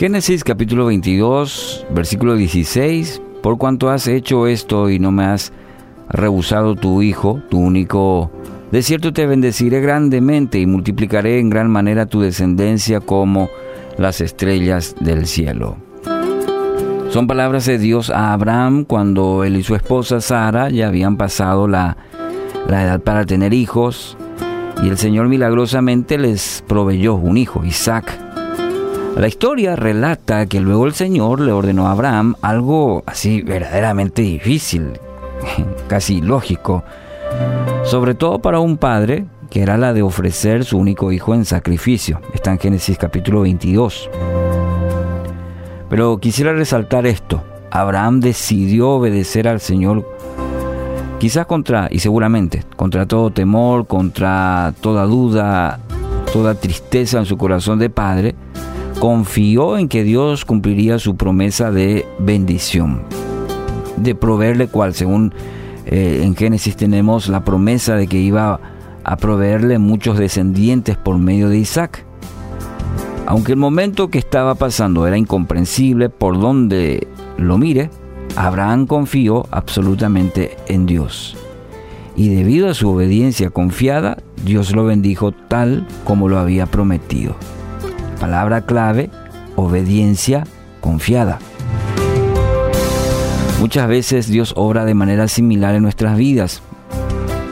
Génesis capítulo 22, versículo 16. Por cuanto has hecho esto y no me has rehusado tu hijo, tu único, de cierto te bendeciré grandemente y multiplicaré en gran manera tu descendencia como las estrellas del cielo. Son palabras de Dios a Abraham cuando él y su esposa Sara ya habían pasado la, la edad para tener hijos y el Señor milagrosamente les proveyó un hijo, Isaac. La historia relata que luego el Señor le ordenó a Abraham algo así verdaderamente difícil, casi lógico, sobre todo para un padre, que era la de ofrecer su único hijo en sacrificio. Está en Génesis capítulo 22. Pero quisiera resaltar esto. Abraham decidió obedecer al Señor, quizás contra, y seguramente, contra todo temor, contra toda duda, toda tristeza en su corazón de padre, confió en que Dios cumpliría su promesa de bendición, de proveerle cual, según eh, en Génesis tenemos la promesa de que iba a proveerle muchos descendientes por medio de Isaac. Aunque el momento que estaba pasando era incomprensible por donde lo mire, Abraham confió absolutamente en Dios. Y debido a su obediencia confiada, Dios lo bendijo tal como lo había prometido. Palabra clave, obediencia confiada. Muchas veces Dios obra de manera similar en nuestras vidas.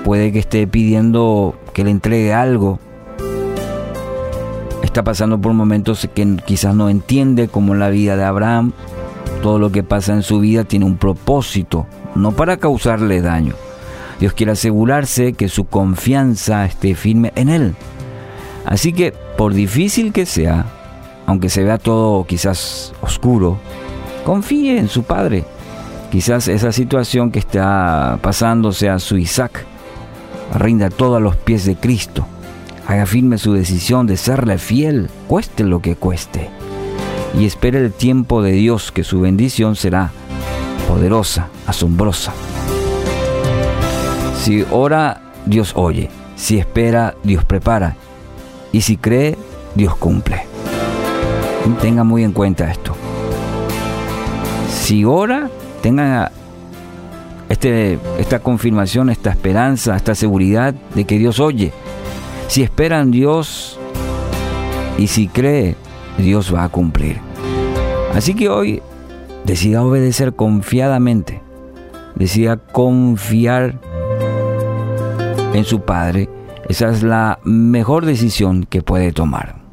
Puede que esté pidiendo que le entregue algo. Está pasando por momentos que quizás no entiende, como la vida de Abraham. Todo lo que pasa en su vida tiene un propósito, no para causarle daño. Dios quiere asegurarse que su confianza esté firme en Él. Así que, por difícil que sea, aunque se vea todo quizás oscuro, confíe en su Padre. Quizás esa situación que está pasando sea su Isaac. Rinda todo a los pies de Cristo. Haga firme su decisión de serle fiel, cueste lo que cueste. Y espere el tiempo de Dios que su bendición será poderosa, asombrosa. Si ora, Dios oye. Si espera, Dios prepara. Y si cree, Dios cumple. Tenga muy en cuenta esto. Si ora, tenga este, esta confirmación, esta esperanza, esta seguridad de que Dios oye. Si espera en Dios y si cree, Dios va a cumplir. Así que hoy decida obedecer confiadamente, decida confiar en su Padre esa es la mejor decisión que puede tomar.